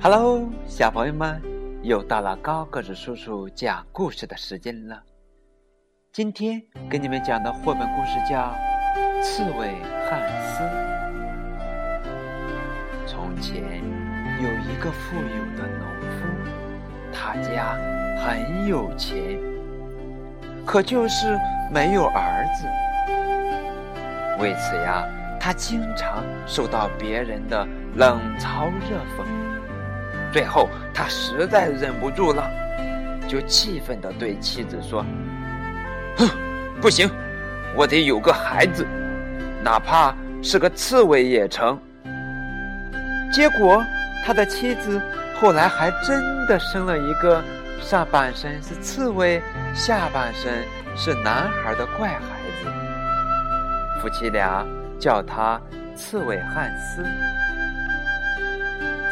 Hello，小朋友们，又到了高个子叔叔讲故事的时间了。今天给你们讲的绘本故事叫《刺猬汉斯》。从前有一个富有的农夫，他家很有钱，可就是没有儿子。为此呀，他经常受到别人的冷嘲热讽。最后，他实在忍不住了，就气愤地对妻子说：“哼，不行，我得有个孩子，哪怕是个刺猬也成。”结果，他的妻子后来还真的生了一个上半身是刺猬、下半身是男孩的怪孩子。夫妻俩叫他刺猬汉斯。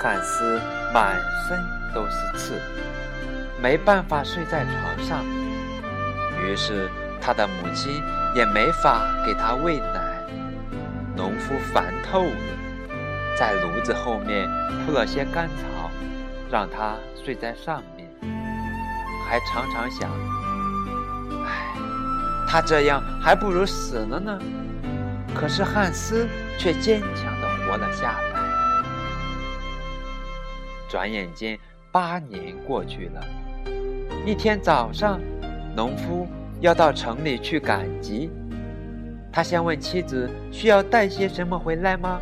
汉斯满身都是刺，没办法睡在床上，于是他的母亲也没法给他喂奶。农夫烦透了，在炉子后面铺了些干草，让他睡在上面，还常常想：唉，他这样还不如死了呢。可是汉斯却坚强地活了下来。转眼间，八年过去了。一天早上，农夫要到城里去赶集。他先问妻子需要带些什么回来吗？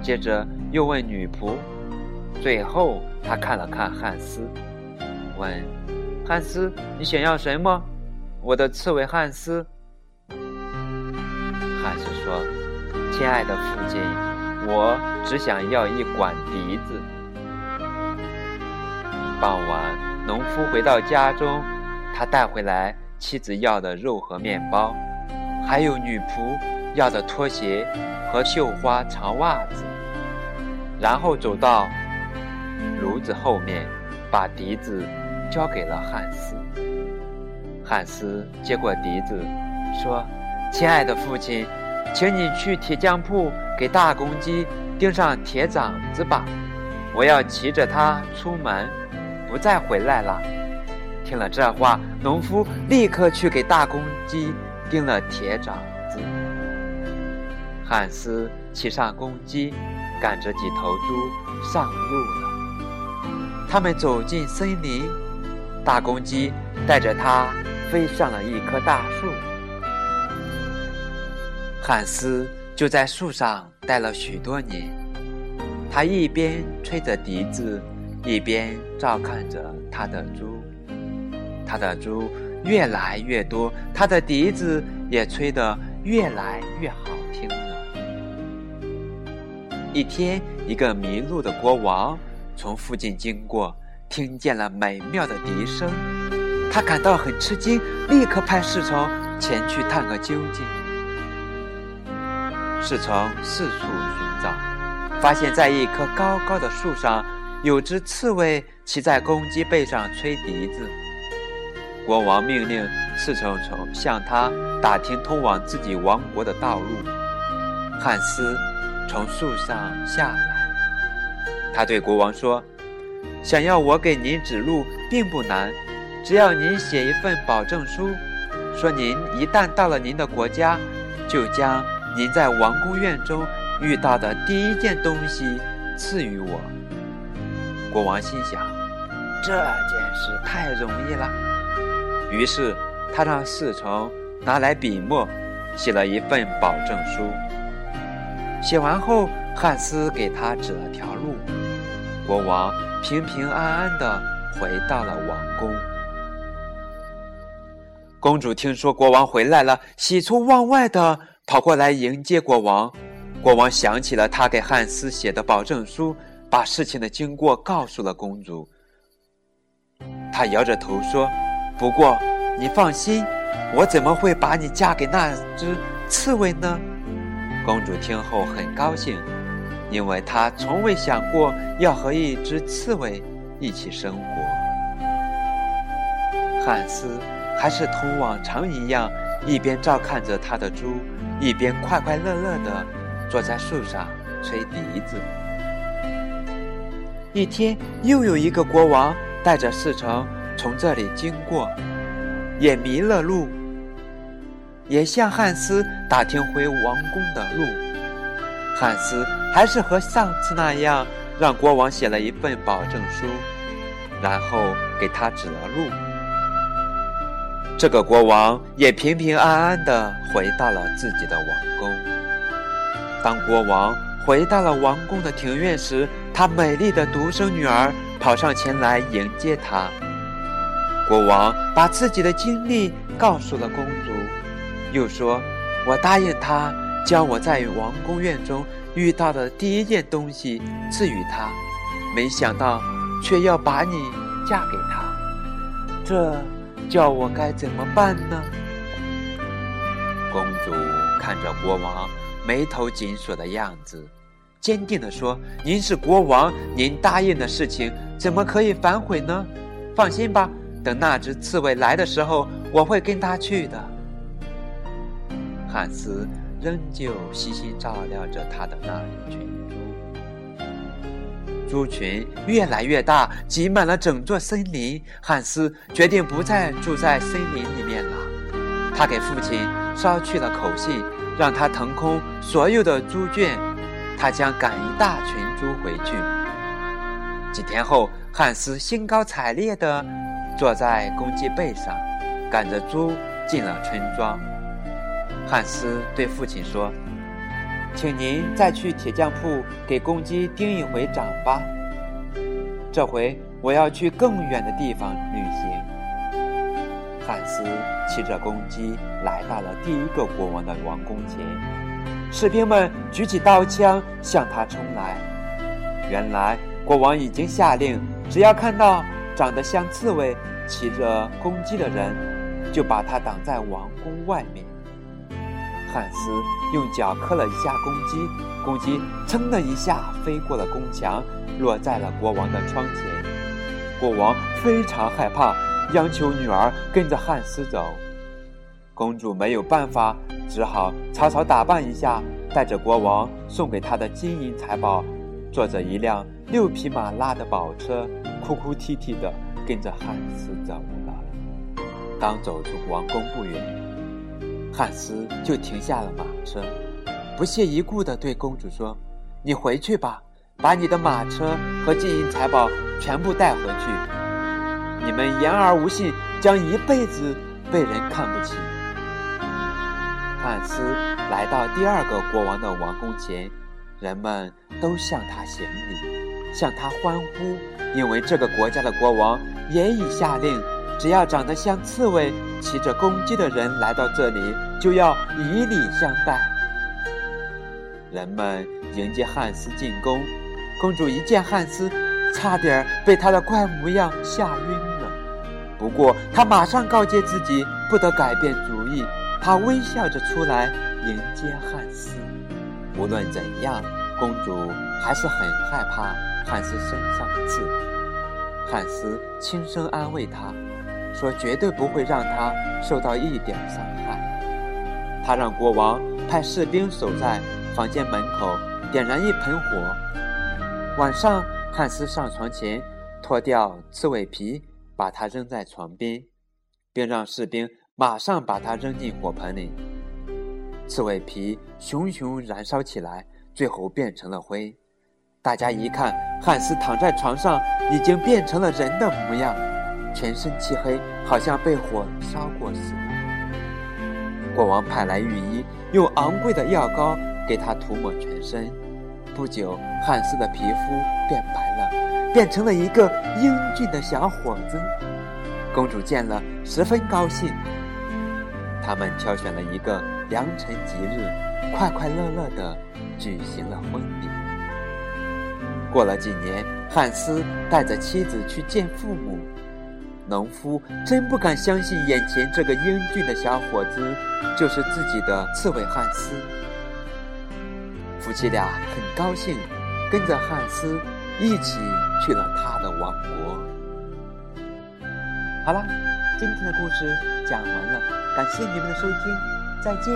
接着又问女仆。最后，他看了看汉斯，问：“汉斯，你想要什么？”我的刺猬汉斯。汉斯说：“亲爱的父亲，我只想要一管笛子。”傍晚，农夫回到家中，他带回来妻子要的肉和面包，还有女仆要的拖鞋和绣花长袜子，然后走到炉子后面，把笛子交给了汉斯。汉斯接过笛子，说：“亲爱的父亲，请你去铁匠铺给大公鸡钉上铁掌子吧，我要骑着它出门。”不再回来了。听了这话，农夫立刻去给大公鸡钉了铁掌子。汉斯骑上公鸡，赶着几头猪上路了。他们走进森林，大公鸡带着它飞上了一棵大树。汉斯就在树上待了许多年。他一边吹着笛子。一边照看着他的猪，他的猪越来越多，他的笛子也吹得越来越好听了。一天，一个迷路的国王从附近经过，听见了美妙的笛声，他感到很吃惊，立刻派侍从前去探个究竟。侍从四处寻找，发现在一棵高高的树上。有只刺猬骑在公鸡背上吹笛子。国王命令侍从从向他打听通往自己王国的道路。汉斯从树上下来，他对国王说：“想要我给您指路并不难，只要您写一份保证书，说您一旦到了您的国家，就将您在王宫院中遇到的第一件东西赐予我。”国王心想：“这件事太容易了。”于是他让侍从拿来笔墨，写了一份保证书。写完后，汉斯给他指了条路。国王平平安安的回到了王宫。公主听说国王回来了，喜出望外的跑过来迎接国王。国王想起了他给汉斯写的保证书。把事情的经过告诉了公主，她摇着头说：“不过你放心，我怎么会把你嫁给那只刺猬呢？”公主听后很高兴，因为她从未想过要和一只刺猬一起生活。汉斯还是同往常一样，一边照看着他的猪，一边快快乐乐地坐在树上吹笛子。一天又有一个国王带着侍从从这里经过，也迷了路，也向汉斯打听回王宫的路。汉斯还是和上次那样，让国王写了一份保证书，然后给他指了路。这个国王也平平安安地回到了自己的王宫。当国王回到了王宫的庭院时，他美丽的独生女儿跑上前来迎接他。国王把自己的经历告诉了公主，又说：“我答应他，将我在王宫院中遇到的第一件东西赐予他，没想到却要把你嫁给他。这……”叫我该怎么办呢？公主看着国王眉头紧锁的样子，坚定地说：“您是国王，您答应的事情怎么可以反悔呢？放心吧，等那只刺猬来的时候，我会跟他去的。”汉斯仍旧悉心照料着他的那一群猪群越来越大，挤满了整座森林。汉斯决定不再住在森林里面了。他给父亲捎去了口信，让他腾空所有的猪圈，他将赶一大群猪回去。几天后，汉斯兴高采烈地坐在公鸡背上，赶着猪进了村庄。汉斯对父亲说。请您再去铁匠铺给公鸡钉一回掌吧。这回我要去更远的地方旅行。汉斯骑着公鸡来到了第一个国王的王宫前，士兵们举起刀枪向他冲来。原来国王已经下令，只要看到长得像刺猬、骑着公鸡的人，就把他挡在王宫外面。汉斯用脚磕了一下公鸡，公鸡噌的一下飞过了宫墙，落在了国王的窗前。国王非常害怕，央求女儿跟着汉斯走。公主没有办法，只好草草打扮一下，带着国王送给她的金银财宝，坐着一辆六匹马拉的宝车，哭哭啼啼的跟着汉斯走了。刚走出王宫不远。汉斯就停下了马车，不屑一顾地对公主说：“你回去吧，把你的马车和金银财宝全部带回去。你们言而无信，将一辈子被人看不起。”汉斯来到第二个国王的王宫前，人们都向他行礼，向他欢呼，因为这个国家的国王也已下令。只要长得像刺猬、骑着公鸡的人来到这里，就要以礼相待。人们迎接汉斯进宫，公主一见汉斯，差点被他的怪模样吓晕。不过他马上告诫自己不得改变主意，他微笑着出来迎接汉斯。无论怎样，公主还是很害怕汉斯身上的刺。汉斯轻声安慰她。说绝对不会让他受到一点伤害。他让国王派士兵守在房间门口，点燃一盆火。晚上，汉斯上床前脱掉刺猬皮，把它扔在床边，并让士兵马上把它扔进火盆里。刺猬皮熊熊燃烧起来，最后变成了灰。大家一看，汉斯躺在床上，已经变成了人的模样。全身漆黑，好像被火烧过似的。国王派来御医，用昂贵的药膏给他涂抹全身。不久，汉斯的皮肤变白了，变成了一个英俊的小伙子。公主见了，十分高兴。他们挑选了一个良辰吉日，快快乐乐地举行了婚礼。过了几年，汉斯带着妻子去见父母。农夫真不敢相信，眼前这个英俊的小伙子就是自己的刺猬汉斯。夫妻俩很高兴，跟着汉斯一起去了他的王国。好了，今天的故事讲完了，感谢你们的收听，再见。